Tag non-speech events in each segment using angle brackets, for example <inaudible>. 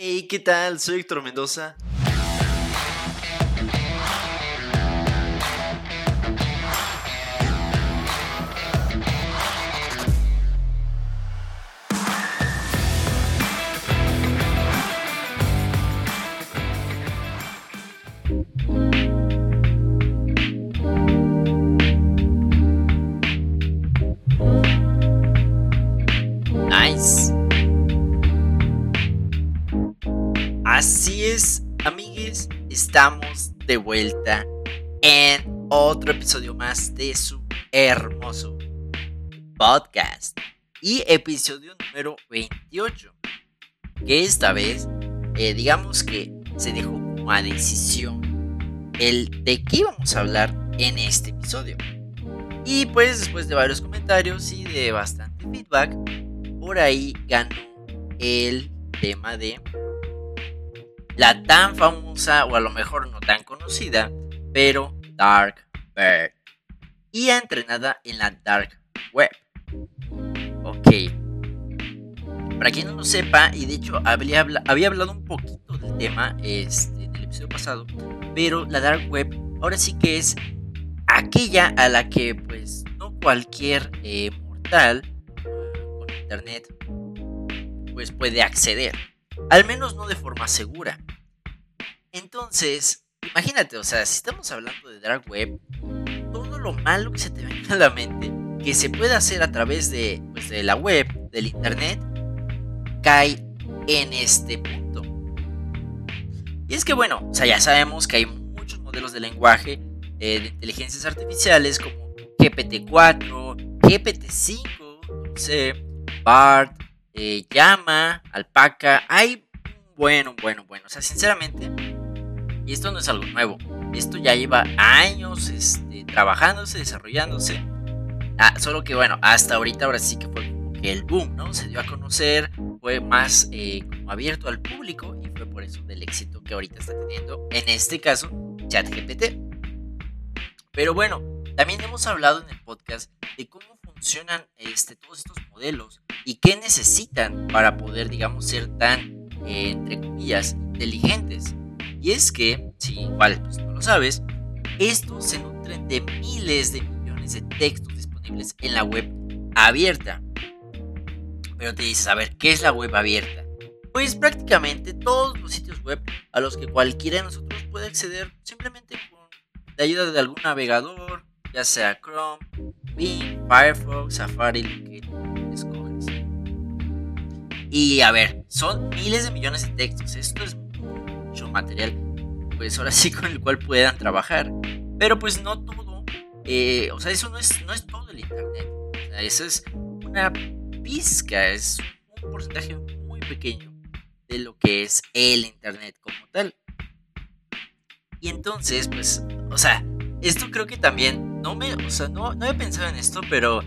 Hey, ¿qué tal? Soy Héctor Mendoza. De vuelta en otro episodio más de su hermoso podcast y episodio número 28, que esta vez, eh, digamos que se dejó como a decisión el de qué íbamos a hablar en este episodio. Y pues después de varios comentarios y de bastante feedback, por ahí ganó el tema de la tan famosa o a lo mejor no tan conocida, pero Dark Bird. Y entrenada en la Dark Web. Ok. Para quien no lo sepa, y de hecho había, hablado un poquito del tema este, en el episodio pasado, pero la Dark Web ahora sí que es aquella a la que pues no cualquier eh, mortal con internet pues puede acceder. Al menos no de forma segura. Entonces, imagínate, o sea, si estamos hablando de Dark Web, todo lo malo que se te venga a la mente, que se puede hacer a través de, pues, de la web, del internet, cae en este punto. Y es que bueno, o sea, ya sabemos que hay muchos modelos de lenguaje eh, de inteligencias artificiales como GPT-4, GPT-5, no sé, BART, eh, Llama, Alpaca, hay bueno, bueno, bueno. O sea, sinceramente, y esto no es algo nuevo. Esto ya lleva años este, trabajándose, desarrollándose. Ah, solo que bueno, hasta ahorita ahora sí que fue como que el boom, ¿no? Se dio a conocer, fue más eh, como abierto al público y fue por eso del éxito que ahorita está teniendo, en este caso, ChatGPT. Pero bueno, también hemos hablado en el podcast de cómo funcionan este, todos estos modelos y qué necesitan para poder, digamos, ser tan eh, entre comillas, inteligentes. Y es que, si igual pues, no lo sabes, estos se nutren de miles de millones de textos disponibles en la web abierta. Pero te dices, a ver, ¿qué es la web abierta? Pues prácticamente todos los sitios web a los que cualquiera de nosotros puede acceder simplemente con la ayuda de algún navegador, ya sea Chrome, Bing, Firefox, Safari, lo que escoges. Y a ver, son miles de millones de textos. Esto es mucho material, pues ahora sí <laughs> con el cual puedan trabajar. Pero pues no todo. Eh, o sea, eso no es, no es todo el Internet. O sea, eso es una pizca, es un porcentaje muy pequeño de lo que es el Internet como tal. Y entonces, pues, o sea, esto creo que también, no me, o sea, no, no he pensado en esto, pero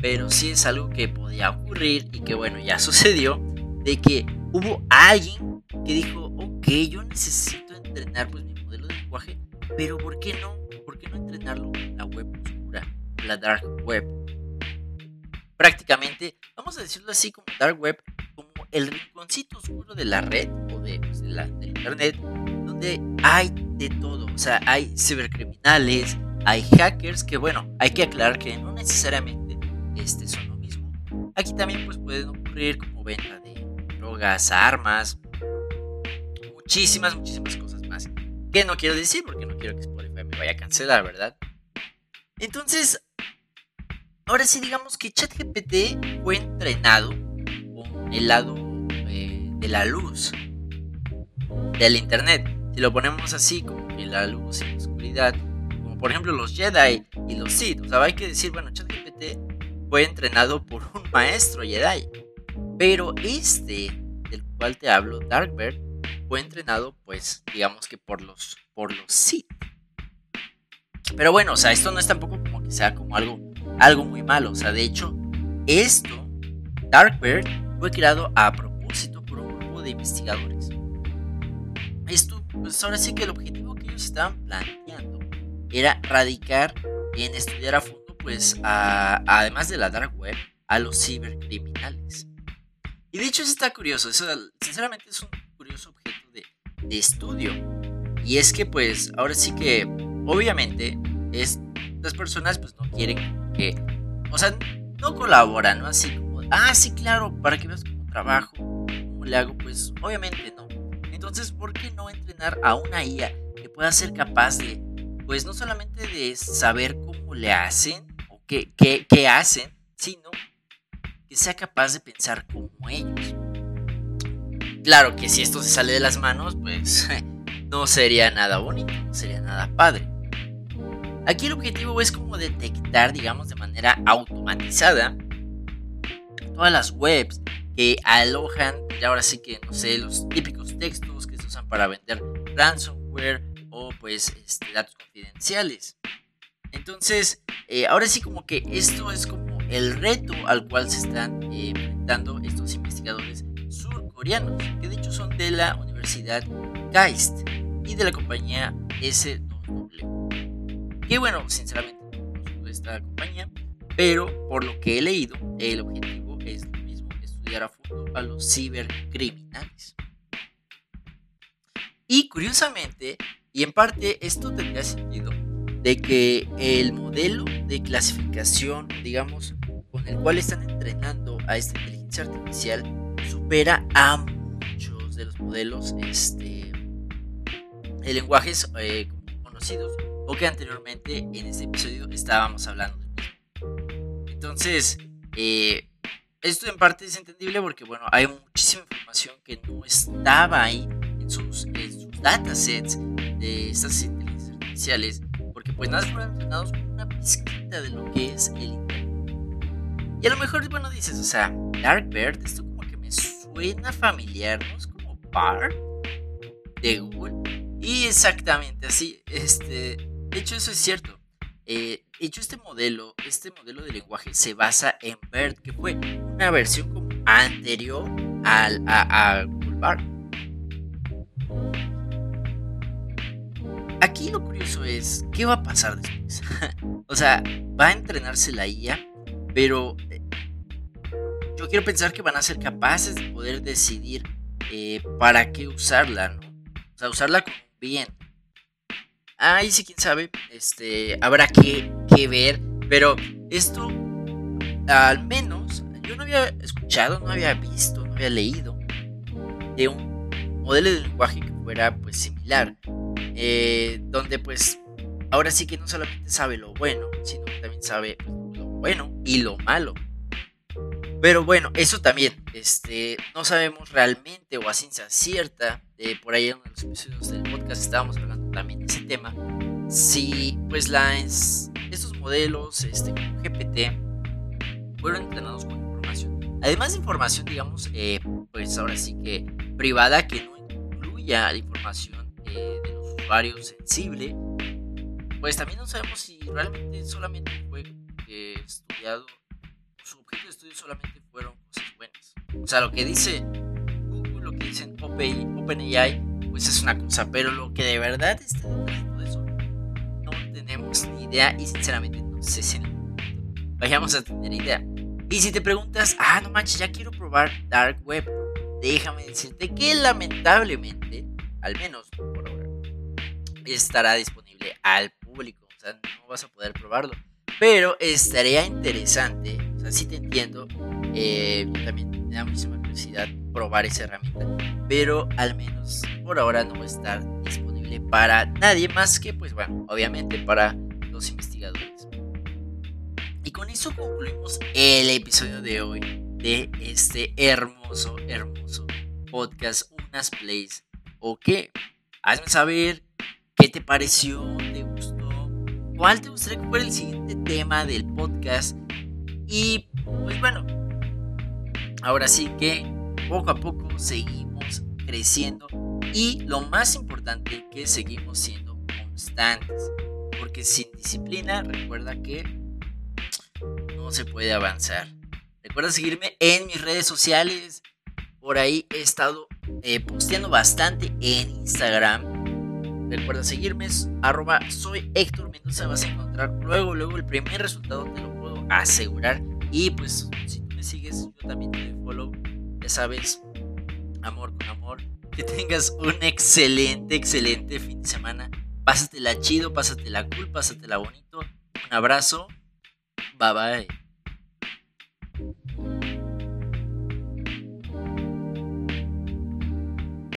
pero sí es algo que podía ocurrir y que bueno, ya <laughs> sucedió, de que hubo alguien que dijo, ok, yo necesito entrenar pues mi modelo de lenguaje, pero ¿por qué no? ¿Por qué no entrenarlo en la web oscura, la dark web? Prácticamente, vamos a decirlo así como dark web, como el rinconcito oscuro de la red o de, pues, de la, del internet, donde hay de todo, o sea, hay cibercriminales, hay hackers que bueno, hay que aclarar que no necesariamente este son lo mismo. Aquí también pues pueden ocurrir como venta de drogas, armas, muchísimas, muchísimas cosas más. Que no quiero decir porque no quiero que Spotify me vaya a cancelar, ¿verdad? Entonces, ahora sí digamos que ChatGPT fue entrenado con el lado eh, de la luz del internet. Si lo ponemos así, como que la luz y la oscuridad, por ejemplo los Jedi y los Sith. O sea, hay que decir, bueno, ChatGPT fue entrenado por un maestro Jedi. Pero este, del cual te hablo, Darkbird, fue entrenado, pues, digamos que por los, por los Sith. Pero bueno, o sea, esto no es tampoco como que sea como algo, algo muy malo. O sea, de hecho, esto, Darkbird, fue creado a propósito por un grupo de investigadores. Esto, pues ahora sí que el objetivo que ellos estaban planteando era radicar en estudiar a fondo, pues, además de la dark web, a los cibercriminales. Y de hecho eso está curioso, eso sinceramente es un curioso objeto de, estudio. Y es que pues ahora sí que obviamente es, las personas pues no quieren que, o sea, no colaboran, ¿no? Así como, ah, sí, claro, para que veas cómo trabajo, cómo le hago, pues obviamente no. Entonces, ¿por qué no entrenar a una IA que pueda ser capaz de, pues no solamente de saber cómo le hacen o qué, qué, hacen, sino que sea capaz de pensar como ellos? Claro que si esto se sale de las manos, pues <laughs> no sería nada bonito, no sería nada padre. Aquí el objetivo es como detectar, digamos, de manera automatizada todas las webs que alojan, y ahora sí que, no sé, los típicos textos que se usan para vender ransomware pues este, datos confidenciales. Entonces, eh, ahora sí como que esto es como el reto al cual se están eh, enfrentando estos investigadores surcoreanos, que de hecho son de la Universidad KAIST y de la compañía S2W. Que bueno, sinceramente no conozco esta compañía, pero por lo que he leído, el objetivo es lo mismo, estudiar a fondo a los cibercriminales. Y curiosamente, y en parte esto tendría sentido, de que el modelo de clasificación, digamos, con el cual están entrenando a esta inteligencia artificial, supera a muchos de los modelos este, de lenguajes eh, conocidos o que anteriormente en este episodio estábamos hablando. Entonces, eh, esto en parte es entendible porque, bueno, hay muchísima información que no estaba ahí en sus, datasets de estas inteligencias artificiales, porque pues nada fueron entrenados con una pizquita de lo que es el Internet. Y a lo mejor, bueno, dices, o sea, Dark Bird, esto como que me suena familiar, ¿no? Es como Bart de Google. Y exactamente así, este, de hecho, eso es cierto. Eh, hecho, este modelo, este modelo de lenguaje se basa en BERT, que fue una versión como anterior al, a, a Aquí lo curioso es, ¿qué va a pasar después? <laughs> o sea, va a entrenarse la IA, pero eh, yo quiero pensar que van a ser capaces de poder decidir eh, para qué usarla, ¿no? O sea, usarla bien. Ahí sí, quién sabe. Este, habrá que, ver. Pero esto, al menos, yo no había escuchado, no había visto, no había leído de un modelo de lenguaje que fuera pues similar. Eh, donde pues ahora sí que no solamente sabe lo bueno, sino que también sabe lo bueno y lo malo. Pero bueno, eso también, este, no sabemos realmente o a ciencia cierta, por ahí en los episodios del podcast estábamos hablando también de ese tema, si pues las, estos modelos, este, GPT, fueron entrenados con información. Además de información, digamos, eh, pues ahora sí que privada, que no incluya la información eh, de los usuarios sensible, pues también no sabemos si realmente solamente fue eh, estudiado su objeto de estudio solamente fueron cosas buenas. O sea, lo que dice Google, lo que dicen OpenAI, pues es una cosa, pero lo que de verdad está detrás de eso, no tenemos ni idea y sinceramente no sé si vayamos a tener idea. Y si te preguntas, ah, no manches, ya quiero probar Dark Web, déjame decirte que lamentablemente, al menos estará disponible al público. O sea, no vas a poder probarlo. Pero estaría interesante, o sea, sí te entiendo, eh, también me da muchísima curiosidad probar esa herramienta, pero al menos por ahora no va a estar disponible para nadie más que, pues bueno, obviamente para los investigadores. Y con eso concluimos el episodio de hoy de este hermoso, hermoso podcast, unas plays. ¿O qué? Hazme saber qué te pareció, te gustó cuál te gustaría que fuera el siguiente tema del podcast. Y pues bueno, ahora sí que poco a poco seguimos creciendo y lo más importante que seguimos siendo constantes. Porque sin disciplina, recuerda que no se puede avanzar. Recuerda seguirme en mis redes sociales. Por ahí he estado eh, posteando bastante en Instagram Recuerda seguirme, arroba soy Héctor Mendoza, vas a encontrar luego, luego el primer resultado, te lo puedo asegurar. Y pues si tú me sigues, yo también te follow, ya sabes, amor con amor, Que tengas un excelente, excelente fin de semana. Pásatela chido, pásatela cool, pásatela bonito. Un abrazo. Bye bye.